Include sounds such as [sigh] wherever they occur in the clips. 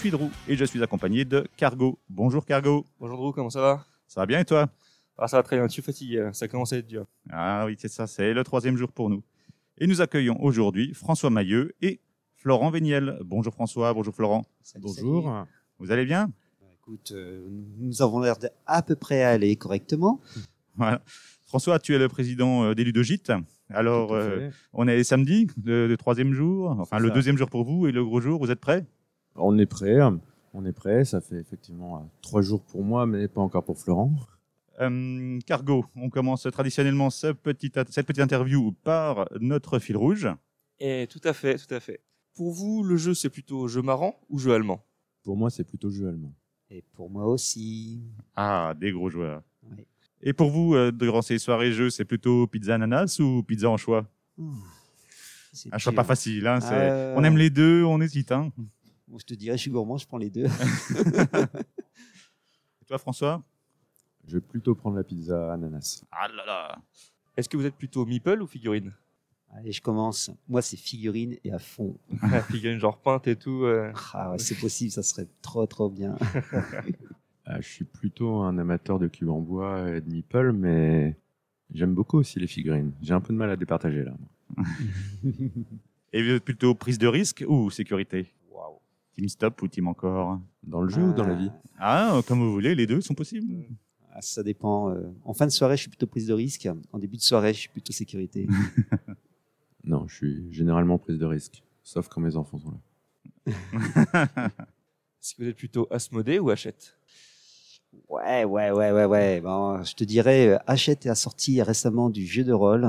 Suis Drew et je suis accompagné de Cargo. Bonjour Cargo. Bonjour Drew, comment ça va? Ça va bien et toi? Ah, Ça va très bien, je suis fatigué, ça commence à être dur. Ah oui, c'est ça, c'est le troisième jour pour nous. Et nous accueillons aujourd'hui François Mailleux et Florent Véniel. Bonjour François, bonjour Florent. bonjour. Vous allez bien? Bah, Écoute, euh, nous avons l'air d'à peu près aller correctement. [laughs] Voilà. François, tu es le président euh, des Ludogite. Alors, euh, on est samedi, le, troisième jour, enfin le deuxième jour pour vous et le gros jour. Vous êtes prêts? On est prêt, on est prêt. Ça fait effectivement euh, trois jours pour moi, mais pas encore pour Florent. Euh, Cargo, on commence traditionnellement cette petite, cette petite interview par notre fil rouge. Et tout à fait, tout à fait. Pour vous, le jeu, c'est plutôt jeu marrant ou jeu allemand? Pour moi, c'est plutôt jeu allemand. Et pour moi aussi. Ah, des gros joueurs. Et pour vous, euh, durant ces soirées jeux, c'est plutôt pizza ananas ou pizza en choix. Un choix pas facile. Hein, On aime les deux, on hésite. Hein je te dirais, je suis gourmand, je prends les deux. [laughs] Et toi, François? Je vais plutôt prendre la pizza ananas. Ah là là Est-ce que vous êtes plutôt meeple ou figurine? Allez, je commence. Moi, c'est figurine et à fond. [laughs] figurine genre peinte et tout. Ah ouais, c'est possible, ça serait trop trop bien. [laughs] Ah, je suis plutôt un amateur de cubes en bois et de meeple, mais j'aime beaucoup aussi les figurines. J'ai un peu de mal à départager là. et vous êtes plutôt prise de risque ou sécurité? Team stop ou team encore Dans le jeu ou dans la vie Ah, comme vous voulez, les deux sont possibles. Ah, ça dépend. Euh. En fin de soirée, je suis plutôt prise de risque. En début de soirée, je suis plutôt sécurité. [laughs] non, je suis généralement prise de risque, sauf quand mes enfants sont là. [laughs] Est-ce que vous êtes plutôt Asmodée ou Hachette? Ouais, ouais, ouais, ouais, ouais. Bon, je te dirais, euh, Hachette a sorti récemment du jeu de rôle.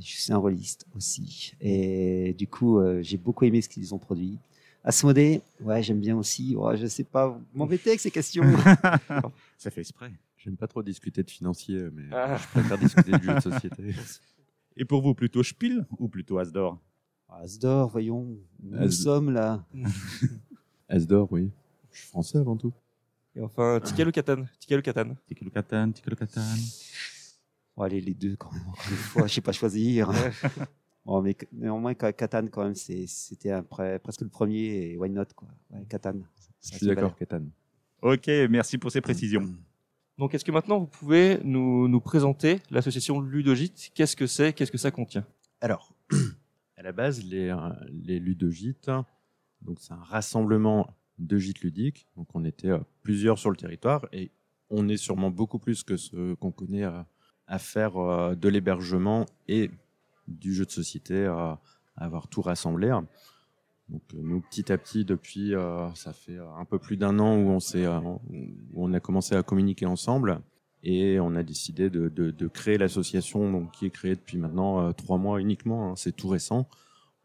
Je suis un rôliste aussi. Et du coup, euh, j'ai beaucoup aimé ce qu'ils ont produit. Asmodée, ouais, j'aime bien aussi. Ouais, je sais pas, m'embêter avec ces questions. [laughs] [laughs] Ça fait exprès. J'aime pas trop discuter de financier, mais ah. je préfère discuter de jeux de société. [laughs] Et pour vous, plutôt Spiel ou plutôt Asdor? Asdor, voyons. Nous sommes là. Asdor, oui. Je suis français avant tout. Et enfin, Ticket le Catan. Ticket le Catan. Ticket le Catan, Ticket le Catan. Bon, allez, les deux quand même. Une fois, je sais pas choisir. Bon, mais néanmoins, Catan, quand même, c'était presque le premier, et why not, quoi. Ouais, Catan. Je suis d'accord, Catan. Ok, merci pour ces précisions. [clears throat] Donc, est-ce que maintenant vous pouvez nous, nous présenter l'association Ludogite? Qu'est-ce que c'est? Qu'est-ce que ça contient? Alors, [clears throat] à la base, les, les Ludogites, donc c'est un rassemblement de gîtes ludiques. Donc, on était euh, plusieurs sur le territoire et on est sûrement beaucoup plus que ce qu'on connaît à, à faire euh, de l'hébergement et du jeu de société à, avoir tout rassemblé. Donc euh, nous, petit à petit, depuis, euh, ça fait un peu plus d'un an où on, euh, où on a commencé à communiquer ensemble et on a décidé de, créer l'association qui est créée depuis maintenant trois mois uniquement, hein, c'est tout récent.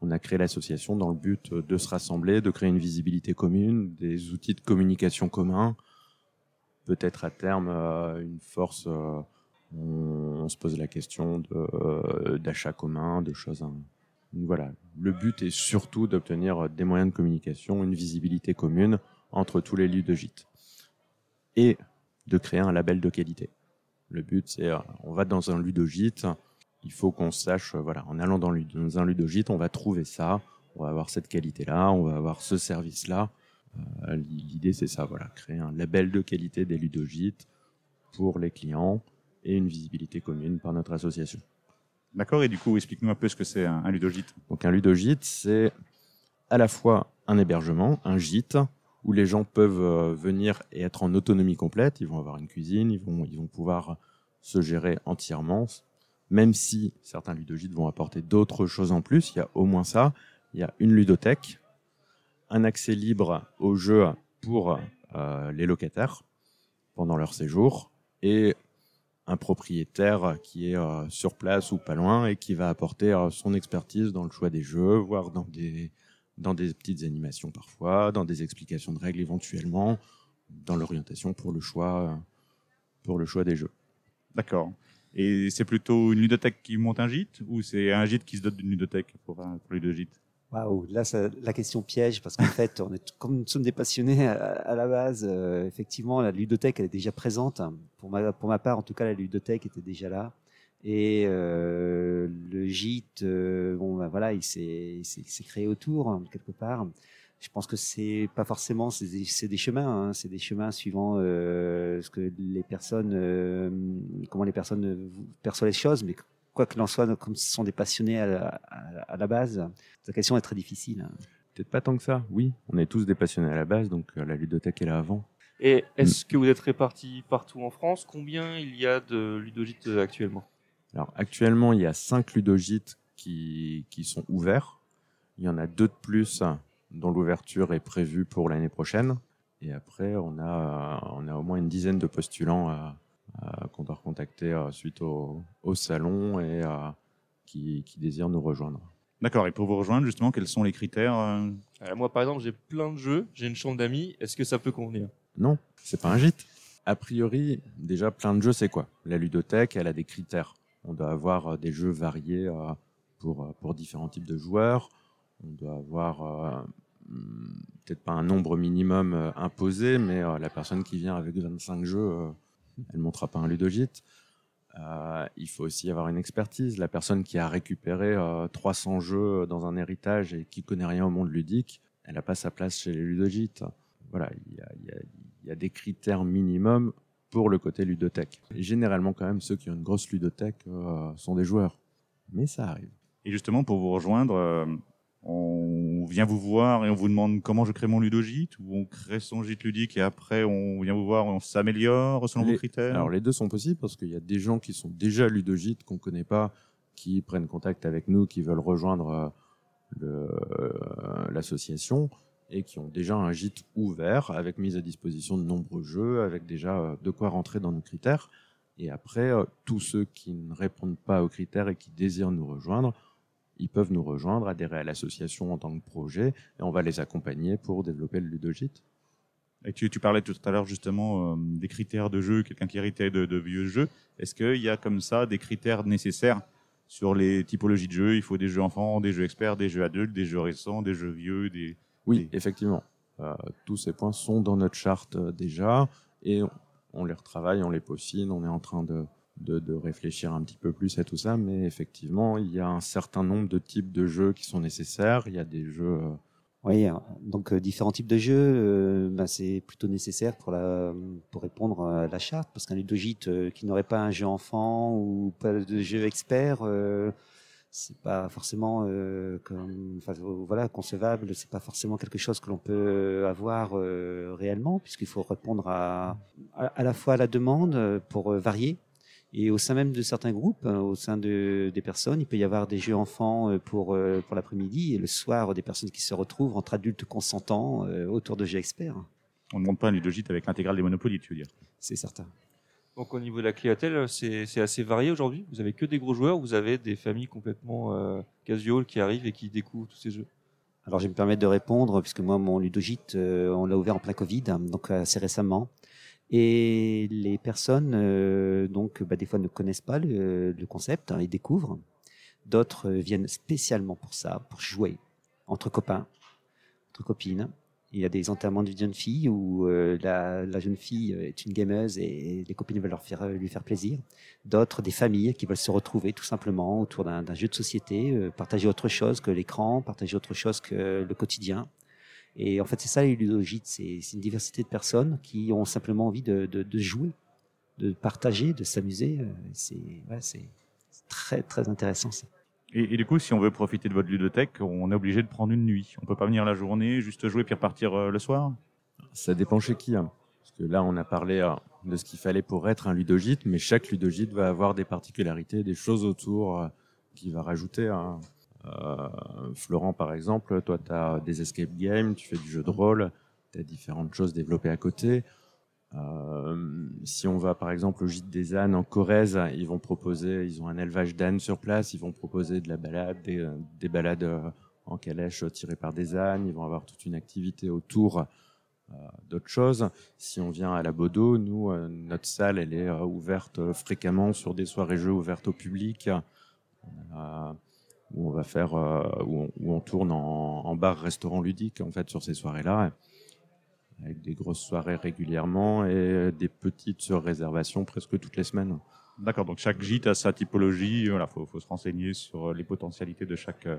On a créé l'association dans le but de se rassembler, de créer une visibilité commune, des outils de communication communs, peut-être à terme une force on, se pose la question euh, d'achat commun, de choses. Voilà, le but est surtout d'obtenir des moyens de communication, une visibilité commune entre tous les lieux de gîte et de créer un label de qualité. Le but, c'est euh, on va dans un ludogite, il faut qu'on sache, euh, voilà, en allant dans, un ludogite, on va trouver ça, on va avoir cette qualité-là, on va avoir ce service-là. L'idée, c'est ça, voilà, créer un label de qualité des ludogites pour les clients et une visibilité commune par notre association. D'accord, et du coup, explique-nous un peu ce que c'est un, ludogite. Donc un ludogite, c'est à la fois un hébergement, un gîte, où les gens peuvent euh, venir et être en autonomie complète. Ils vont avoir une cuisine, ils vont, ils vont pouvoir se gérer entièrement, même si certains ludogites vont apporter d'autres choses en plus. Il y a au moins ça. Il y a une ludothèque, un accès libre au jeu pour euh, les locataires pendant leur séjour, et un propriétaire qui est euh, sur place ou pas loin et qui va apporter euh, son expertise dans le choix des jeux, voire dans des, dans des petites animations parfois, dans des explications de règles éventuellement. dans l'orientation pour le choix pour le choix des jeux. D'accord. Et c'est plutôt une ludothèque qui monte un gîte ou c'est un gîte qui se dote d'une ludothèque pour, pour gîtes Waouh, là, la question piège, parce qu'en [laughs] fait, on est, comme nous sommes des passionnés à, la base, euh, effectivement, la ludothèque, elle est déjà présente. Pour ma, pour ma part, en tout cas, la ludothèque était déjà là. Et euh, le gîte, euh, bon, ben voilà, il s'est créé autour, hein, quelque part. Je pense que c'est pas forcément, c'est des, des, chemins, hein, c'est des chemins suivant ce que les personnes, comment les personnes perçoivent les choses, mais quoi que l'on soit, comme ce sont des passionnés à la, base, la question est très difficile. Peut-être pas tant que ça, oui. On est tous des passionnés à la base, donc euh, la ludothèque est là avant. Et est-ce que vous êtes répartis partout en France? Combien il y a de ludogites euh, actuellement? Alors actuellement, il y a cinq ludogites qui, qui sont ouverts. Il y en a deux de plus dont l'ouverture est prévue pour l'année prochaine. Et après, on a, on a au moins une dizaine de postulants à, euh, qu'on doit recontacter euh, suite au, salon et euh, qui, désirent nous rejoindre. D'accord. Et pour vous rejoindre, justement, quels sont les critères Moi, par exemple, j'ai plein de jeux, j'ai une chambre d'amis. Est-ce que ça peut convenir? Non, c'est pas un gîte. A priori, déjà, plein de jeux, c'est quoi? La ludothèque, elle a des critères. On doit avoir des jeux variés pour, pour différents types de joueurs. On doit avoir peut-être pas un nombre minimum imposé, mais la personne qui vient avec 25 jeux elle ne montera pas un ludogite. Euh, il faut aussi avoir une expertise. La personne qui a récupéré 300 euh, jeux dans un héritage et qui connaît rien au monde ludique, elle n'a pas sa place chez les ludogites. Voilà, il y a, des critères minimums pour le côté ludothèque. généralement, quand même, ceux qui ont une grosse ludothèque euh, sont des joueurs. Mais ça arrive. Et justement, pour vous rejoindre, on vient vous voir et on vous demande comment je crée mon ludogite ou on crée son gîte ludique et après on vient vous voir et on s'améliore selon vos critères Alors les deux sont possibles parce qu'il y a des gens qui sont déjà ludogites qu'on connaît pas, qui prennent contact avec nous, qui veulent rejoindre euh, euh, l'association et qui ont déjà un gîte ouvert avec mise à disposition de nombreux jeux, avec déjà euh, de quoi rentrer dans nos critères. Et après, tous ceux qui ne répondent pas aux critères et qui désirent nous rejoindre, ils peuvent nous rejoindre, adhérer à l'association en tant que projet, et on va les accompagner pour développer le ludogite. Et tu, parlais tout à l'heure justement euh, des critères de jeu, quelqu'un qui héritait de, de vieux jeux. Est-ce qu'il y a comme ça des critères nécessaires sur les typologies de jeux? Il faut des jeux enfants, des jeux experts, des jeux adultes, des jeux récents, des jeux vieux des... Oui, effectivement. Euh, tous ces points sont dans notre charte euh, déjà, et on les retravaille, on les peaufine, on est en train de, de, réfléchir un petit peu plus à tout ça, mais effectivement, il y a un certain nombre de types de jeux qui sont nécessaires. Il y a des jeux. Euh, oui, hein. donc euh, différents types de jeux, bah, c'est plutôt nécessaire pour, la, pour répondre à la charte, parce qu'un ludogite qui n'aurait pas un jeu enfant ou pas de jeu expert, c'est pas forcément comme, voilà, concevable, c'est pas forcément quelque chose que l'on peut avoir réellement, puisqu'il faut répondre à, à, la fois à la demande pour varier et au sein même de certains groupes, hein, au sein de, des personnes, il peut y avoir des jeux enfants euh, pour, euh, pour l'après-midi et le soir, des personnes qui se retrouvent entre adultes consentants euh, autour de jeux experts. On ne monte pas un ludogite avec l'intégrale des Monopoly, tu veux dire C'est certain. Donc au niveau de la clientèle, c'est assez varié aujourd'hui. Vous avez que des gros joueurs, vous avez des familles complètement euh, casual qui arrivent et qui découvrent tous ces jeux? Alors je vais me permettre de répondre puisque moi mon ludogite, on l'a ouvert en plein Covid, donc assez récemment. Et les personnes, euh, donc, bah, des fois ne connaissent pas le, concept, hein, ils découvrent. D'autres euh, viennent spécialement pour ça, pour jouer entre copains, entre copines. Il y a des enterrements de jeune fille où euh, la, jeune fille est une gameuse et les copines veulent leur faire, lui faire plaisir. D'autres, des familles qui veulent se retrouver tout simplement autour d'un jeu de société, partager autre chose que l'écran, partager autre chose que le quotidien. Et en fait, c'est ça les ludogites, c'est une diversité de personnes qui ont simplement envie de, jouer, de partager, de s'amuser. Euh, c'est très très intéressant ça. Et, du coup, si on veut profiter de votre ludothèque, on est obligé de prendre une nuit. On peut pas venir la journée, juste jouer puis repartir euh, le soir? Ça dépend chez qui. Hein. Parce que là, on a parlé euh, de ce qu'il fallait pour être un ludogite, mais chaque ludogite va avoir des particularités, des choses autour qu'il va rajouter. Hein. Euh, Florent, par exemple, toi, tu as des escape games, tu fais du jeu de rôle, tu as différentes choses développées à côté. Euh, si on va par exemple au gîte des ânes en Corrèze, ils vont proposer, ils ont un élevage d'ânes sur place, ils vont proposer de la balade, des, balades euh, en calèche tirées par des ânes, ils vont avoir toute une activité autour d'autres choses. Si on vient à la Bodo, nous, euh, notre salle, elle est euh, ouverte euh, fréquemment sur des soirées jeux ouvertes au public, euh, où on va faire, euh, où on tourne en, en bar-restaurant ludique en fait sur ces soirées-là, avec des grosses soirées régulièrement et des petites sur réservation presque toutes les semaines. D'accord, donc chaque gîte a sa typologie. Voilà, faut, se renseigner sur les potentialités de chaque, euh,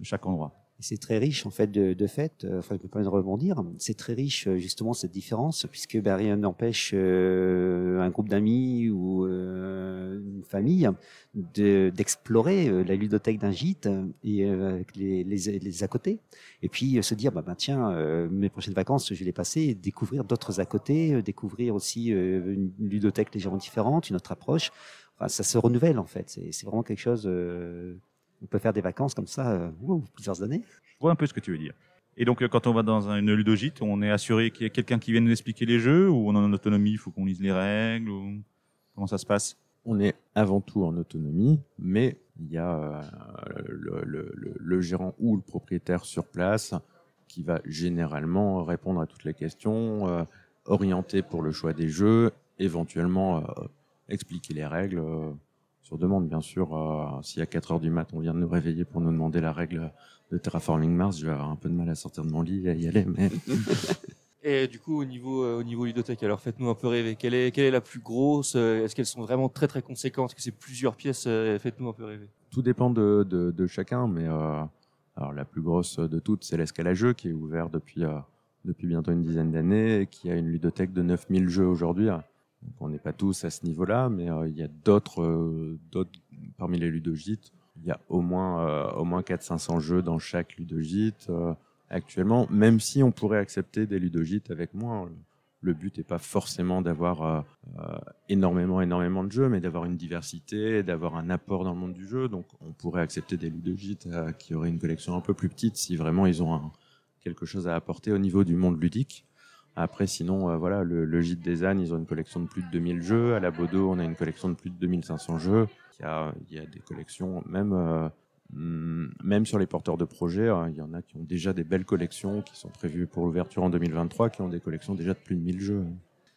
de chaque endroit. C'est très riche en fait de, de fait. euh, Enfin, je me permets de rebondir. C'est très riche euh, justement cette différence, puisque ben, rien n'empêche euh, un groupe d'amis ou euh, une famille de- d'explorer euh, la ludothèque d'un gîte et euh, les, les, les à côté. Et puis se dire, bah, ben, tiens, mes prochaines vacances, je vais les passer, découvrir d'autres à côté, découvrir aussi une ludothèque légèrement différente, une autre approche. Enfin, ça se renouvelle en fait. C'est vraiment quelque chose. On peut faire des vacances comme ça, euh, plusieurs années. Je vois un peu ce que tu veux dire. Et donc, euh, quand on va dans un- une ludogite, on est assuré qu'il y a quelqu'un qui vienne nous expliquer les jeux ou on est en autonomie, il faut qu'on lise les règles ou comment ça se passe? On est avant tout en autonomie, mais il y a euh, le, le- le- le gérant ou le propriétaire sur place qui va généralement répondre à toutes les questions, euh, orienter pour le choix des jeux, éventuellement euh, expliquer les règles euh, sur demande, bien sûr. euh, si à 4 heures du mat, on vient de nous réveiller pour nous demander la règle de Terraforming Mars, je vais avoir un peu de mal à sortir de mon lit et à y aller, mais [laughs] Et du coup, au niveau, euh, au niveau ludothèque, alors faites-nous un peu rêver. Quelle est, quelle est la plus grosse euh, Est-ce qu'elles sont vraiment très très conséquentes? Est-ce que c'est plusieurs pièces euh, Faites-nous un peu rêver. tout dépend de, de, de chacun, mais euh, alors la plus grosse de toutes, c'est l'escalageux qui est ouvert depuis, depuis bientôt une dizaine d'années et qui a une ludothèque de 9000 jeux aujourd'hui. On n'est pas tous à ce niveau-là, mais euh, il y a d'autres, euh, d'autres parmi les ludogites. Il y a au moins, euh, moins 400-500 jeux dans chaque ludogite actuellement, même si on pourrait accepter des ludogites avec moins. Le but n'est pas forcément d'avoir énormément, énormément de jeux, mais d'avoir une diversité, d'avoir un apport dans le monde du jeu. Donc, on pourrait accepter des ludogites qui auraient une collection un peu plus petite si vraiment ils ont quelque chose à apporter au niveau du monde ludique. Après, sinon, euh, voilà, le, le gîte des ânes, ils ont une collection de plus de 2000 jeux. À la Bodo, on a une collection de plus de 2500 jeux. Il y a, il y a des collections, même, euh, même sur les porteurs de projets, hein, il y en a qui ont déjà des belles collections qui sont prévues pour l'ouverture en 2023, qui ont des collections déjà de plus de 1000 jeux.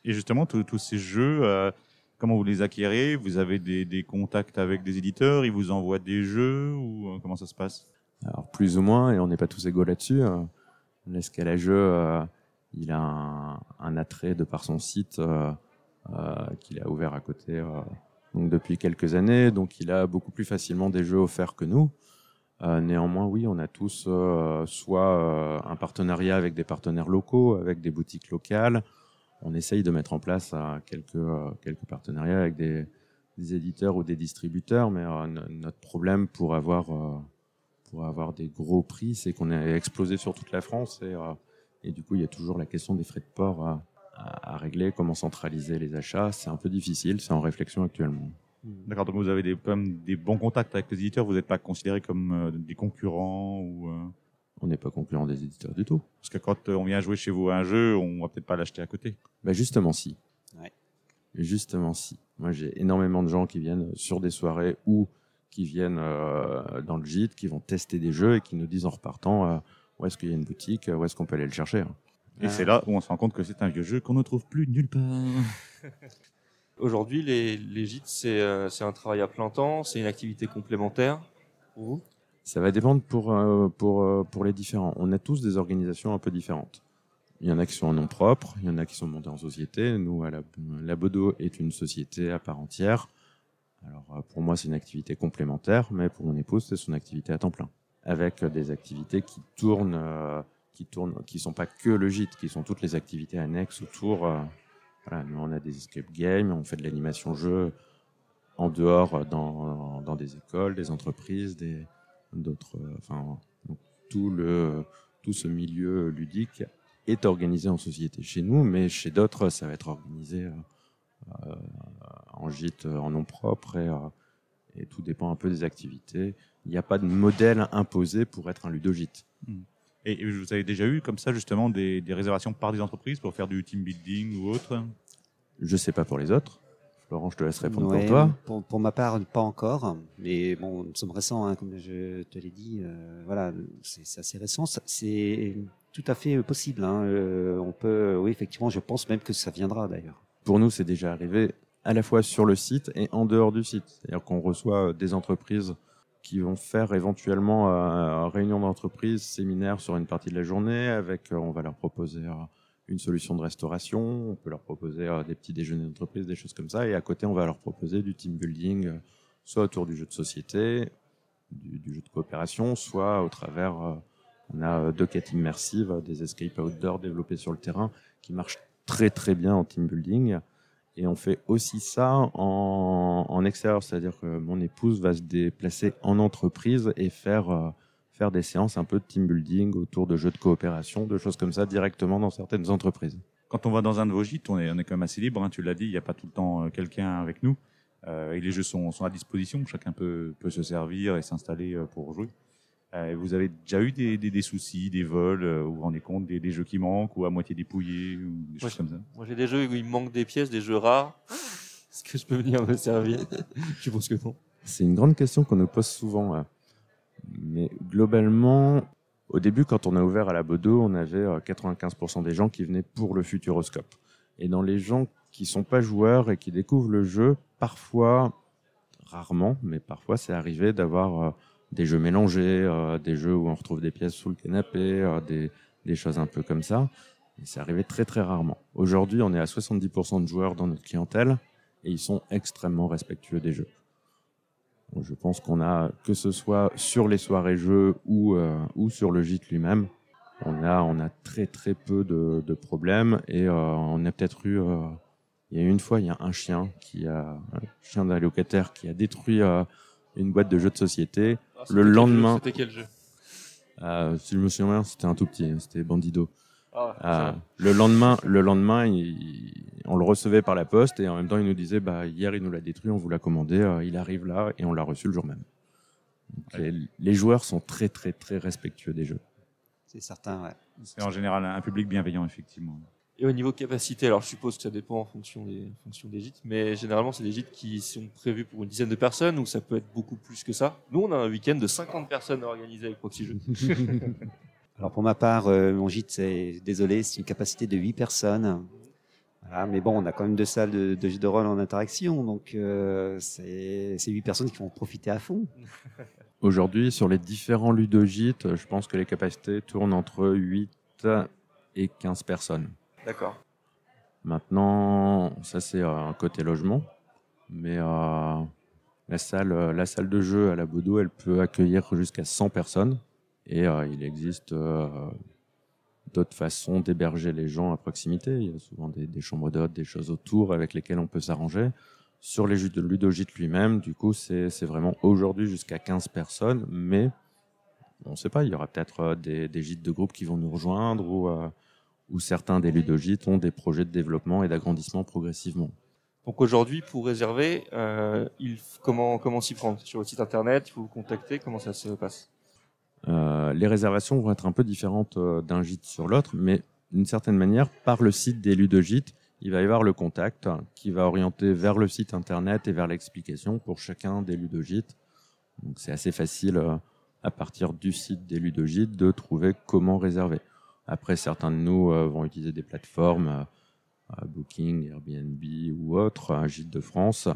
Et justement, tous ces jeux, euh, comment vous les acquérez? Vous avez des, des contacts avec des éditeurs? Ils vous envoient des jeux? Ou comment ça se passe? Alors plus ou moins, et on n'est pas tous égaux là-dessus. euh, L'escalageux, il a un, attrait de par son site euh, euh, qu'il a ouvert à côté euh, depuis quelques années, donc il a beaucoup plus facilement des jeux offerts que nous. Néanmoins, oui, on a tous soit un partenariat avec des partenaires locaux, avec des boutiques locales. On essaye de mettre en place quelques, quelques partenariats avec des, des éditeurs ou des distributeurs, mais no- notre problème pour avoir pour avoir des gros prix, c'est qu'on est explosé sur toute la France et, et du coup, il y a toujours la question des frais de port à, à- à régler, comment centraliser les achats. C'est un peu difficile, c'est en réflexion actuellement. D'accord, donc vous avez des, quand même des bons contacts avec les éditeurs, vous n'êtes pas considérés comme euh, des concurrents ou euh, On n'est pas concurrent des éditeurs du tout. Parce que quand euh, on vient jouer chez vous à un jeu, on va peut-être pas l'acheter à côté. Bah justement si. Ouais. Justement si. Moi j'ai énormément de gens qui viennent sur des soirées ou qui viennent euh, dans le gîte, qui vont tester des jeux et qui nous disent en repartant euh, où est-ce qu'il y a une boutique, où est-ce qu'on peut aller le chercher. hein. Et Ah. c'est là où on se rend compte que c'est un vieux jeu qu'on ne trouve plus nulle part. [laughs] Aujourd'hui, les, les gîtes, c'est euh, c'est un travail à plein temps, c'est une activité complémentaire pour vous? Ça va dépendre pour, euh, pour, euh, pour les différents. On a tous des organisations un peu différentes. Il y en a qui sont en nom propre, il y en a qui sont montés en société. Nous, à la, la Bodo est une société à part entière. Alors, pour moi, c'est une activité complémentaire, mais pour mon épouse, c'est son activité à temps plein. Avec euh, des activités qui tournent, euh, qui tournent, qui sont pas que le gîte, qui sont toutes les activités annexes autour. euh, voilà, nous, on a des escape games, on fait de l'animation jeu en dehors, dans, dans des écoles, des entreprises, des, d'autres, enfin, tout le, tout ce milieu ludique est organisé en société chez nous, mais chez d'autres, ça va être organisé en gîte, en nom propre, et tout dépend un peu des activités. Il n'y a pas de modèle imposé pour être un ludogite. Et et vous avez déjà eu comme ça justement des, des réservations par des entreprises pour faire du team building ou autre? Je sais pas pour les autres. Florent, je te laisse répondre Ouais, pour toi. Pour, pour ma part, pas encore. Mais bon, nous sommes récents, hein, comme je te l'ai dit. euh, voilà, c'est assez récent. C'est tout à fait possible. hein. Euh, on peut, oui, effectivement, je pense même que ça viendra d'ailleurs. Pour nous, c'est déjà arrivé à la fois sur le site et en dehors du site. C'est-à-dire qu'on reçoit euh, des entreprises qui vont faire éventuellement euh, réunion d'entreprise, séminaire sur une partie de la journée. Avec, euh, on va leur proposer euh, une solution de restauration. On peut leur proposer des petits déjeuners d'entreprise, des choses comme ça. Et à côté, on va leur proposer du team building, soit autour du jeu de société, du, jeu de coopération, soit au travers. on a deux quêtes immersives, des escape outdoor développés sur le terrain qui marchent très très bien en team building. Et on fait aussi ça en, extérieur, c'est-à-dire que mon épouse va se déplacer en entreprise et faire, euh, faire des séances un peu de team building autour de jeux de coopération, de choses comme ça directement dans certaines entreprises. Quand on va dans un de vos gîtes, on est, quand même assez libre. hein, tu l'as dit, il n'y a pas tout le temps euh, quelqu'un avec nous. Euh, et les jeux sont, sont à disposition. Chacun peut, peut se servir et s'installer pour jouer. Euh, vous avez déjà eu des, des, des soucis, des vols, euh, vous vous rendez compte des, des jeux qui manquent ou à moitié dépouillés ou des choses je- comme ça? Moi, j'ai des jeux où il me manque des pièces, des jeux rares. [laughs] Est-ce que je peux venir me servir? [laughs] Je suppose que non? C'est une grande question qu'on nous pose souvent. euh. Mais globalement, au début, quand on a ouvert à la Bodo, on avait euh, 95% des gens qui venaient pour le Futuroscope. Et dans les gens qui sont pas joueurs et qui découvrent le jeu, parfois, rarement, mais parfois, c'est arrivé d'avoir euh, des jeux mélangés, euh, des jeux où on retrouve des pièces sous le canapé, euh, des, des choses un peu comme ça. C'est arrivé très très rarement. Aujourd'hui, on est à 70% de joueurs dans notre clientèle et ils sont extrêmement respectueux des jeux. Je pense qu'on a, que ce soit sur les soirées jeux ou, euh, ou sur le gîte lui-même, on a, on a très très peu de, de problèmes et euh, on a peut-être eu, euh, il y a une fois, il y a un chien qui a, un chien d'un locataire qui a détruit euh, une boîte de jeux de société. Ah, Le quel lendemain- C'était quel jeu Euh, si je me souviens bien, c'était un tout petit, hein, c'était Bandido. ah, Euh, le lendemain, le lendemain, il- on le recevait par la poste et en même temps, il nous disait, bah, hier, il nous l'a détruit, on vous l'a commandé, euh, il arrive là et on l'a reçu le jour même. Donc, les, les joueurs sont très, très, très respectueux des jeux. C'est certain, ouais. C'est en général un public bienveillant, effectivement. Et au niveau capacité, alors je suppose que ça dépend en fonction des, en fonction des gîtes, mais généralement c'est des gîtes qui sont prévus pour une dizaine de personnes ou ça peut être beaucoup plus que ça? Nous on a un week-end de 50 personnes à organiser avec Proxy Jeux. [laughs] Alors pour ma part, euh, mon gîte, c'est désolé, c'est une capacité de 8 personnes. Voilà, mais bon, on a quand même deux salles de, de jeux de rôle en interaction, donc euh, c'est c'est 8 personnes qui vont profiter à fond. [laughs] Aujourd'hui, sur les différents ludogites, je pense que les capacités tournent entre 8 et 15 personnes. D'accord. Maintenant, ça c'est euh, un côté logement, mais euh, la salle, euh, la salle de jeu à la Bodo, elle peut accueillir jusqu'à 100 personnes, et il existe d'autres façons d'héberger les gens à proximité. Il y a souvent des, chambres d'hôtes, des choses autour avec lesquelles on peut s'arranger. Sur les jeux de ludogite lui-même, du coup, c'est vraiment aujourd'hui jusqu'à 15 personnes, mais on ne sait pas, il y aura peut-être des, des gîtes de groupe qui vont nous rejoindre ou où certains des ludogites ont des projets de développement et d'agrandissement progressivement. Donc aujourd'hui pour réserver, euh, il, comment, comment s'y prendre? Sur le site internet, il faut vous contacter, comment ça se passe? Euh, les réservations vont être un peu différentes euh, d'un gîte sur l'autre, mais d'une certaine manière, par le site des ludogites, il va y avoir le contact qui va orienter vers le site internet et vers l'explication pour chacun des ludogites. Donc c'est assez facile à partir du site des ludogites de trouver comment réserver. Après, certains de nous euh, vont utiliser des plateformes, euh, euh, Booking, Airbnb ou autres, un gîte de France,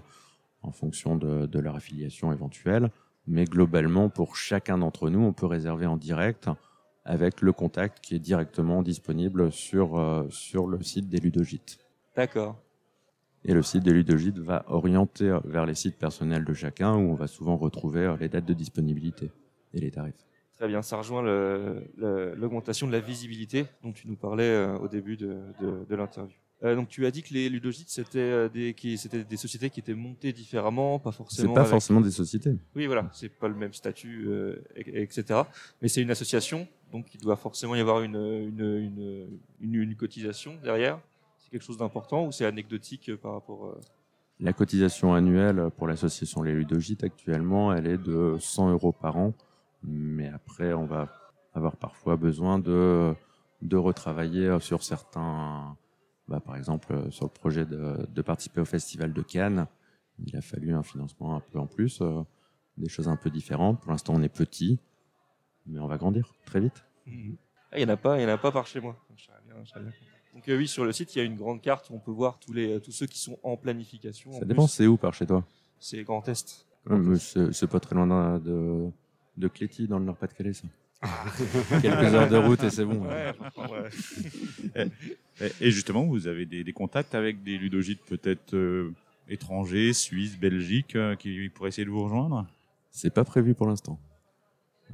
en fonction de, de leur affiliation éventuelle. Mais globalement, pour chacun d'entre nous, on peut réserver en direct avec le contact qui est directement disponible sur, euh, sur le site des ludogites. D'accord. Et le site des ludogites va orienter vers les sites personnels de chacun où on va souvent retrouver les dates de disponibilité et les tarifs. Très bien, ça rejoint l'augmentation de la visibilité dont tu nous parlais euh, au début de, de- de l'interview. Euh, donc tu as dit que les ludogites c'était euh, des qui c'était des sociétés qui étaient montées différemment, pas C'est forcément. pas avec- forcément des sociétés. Oui, voilà, c'est pas le même statut, euh, et- etc. Mais c'est une association, donc il doit forcément y avoir une une, une, une, une cotisation derrière. C'est quelque chose d'important ou c'est anecdotique par rapport. euh, La cotisation annuelle pour l'association Les Ludogites actuellement, elle est de 100 euros par an. Mais après, on va avoir parfois besoin de, de retravailler sur certains, Bah, par exemple, euh, sur le projet de, de participer au festival de Cannes, il a fallu un financement un peu en plus, euh, des choses un peu différentes. Pour l'instant, on est petit, mais on va grandir très vite. Ah, Il n'y en a pas, il y en a pas par chez moi. Donc euh, oui, sur le site, il y a une grande carte où on peut voir tous les tous ceux qui sont en planification. Ça dépend, c'est où par chez toi? C'est Grand Est. C'est pas très loin de, de, Cléty, dans le Nord-Pas-de-Calais, ça. [laughs] Quelques heures de route et c'est bon. Ouais, franchement, ouais. [laughs] Et- Et justement, vous avez des, des contacts avec des ludogites peut-être euh, étrangers, Suisse, Belgique, euh, qui pourraient essayer de vous rejoindre? C'est pas prévu pour l'instant.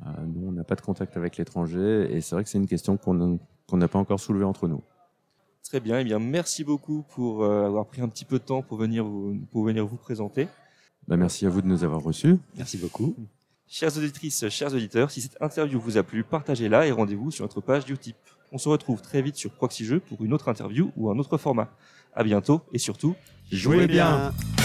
Euh, nous, on n'a pas de contact avec l'étranger et c'est vrai que c'est une question qu'on n'a pas encore soulevée entre nous. Très bien. Eh bien, merci beaucoup pour euh, avoir pris un petit peu de temps pour venir vous pour venir vous présenter. Bah, merci à vous de nous avoir reçus. Merci beaucoup. Chères auditrices, chers auditeurs, si cette interview vous a plu, partagez-la et rendez-vous sur notre page Utip. On se retrouve très vite sur Proxy Jeux pour une autre interview ou un autre format. À bientôt et surtout, Jouez bien. bien.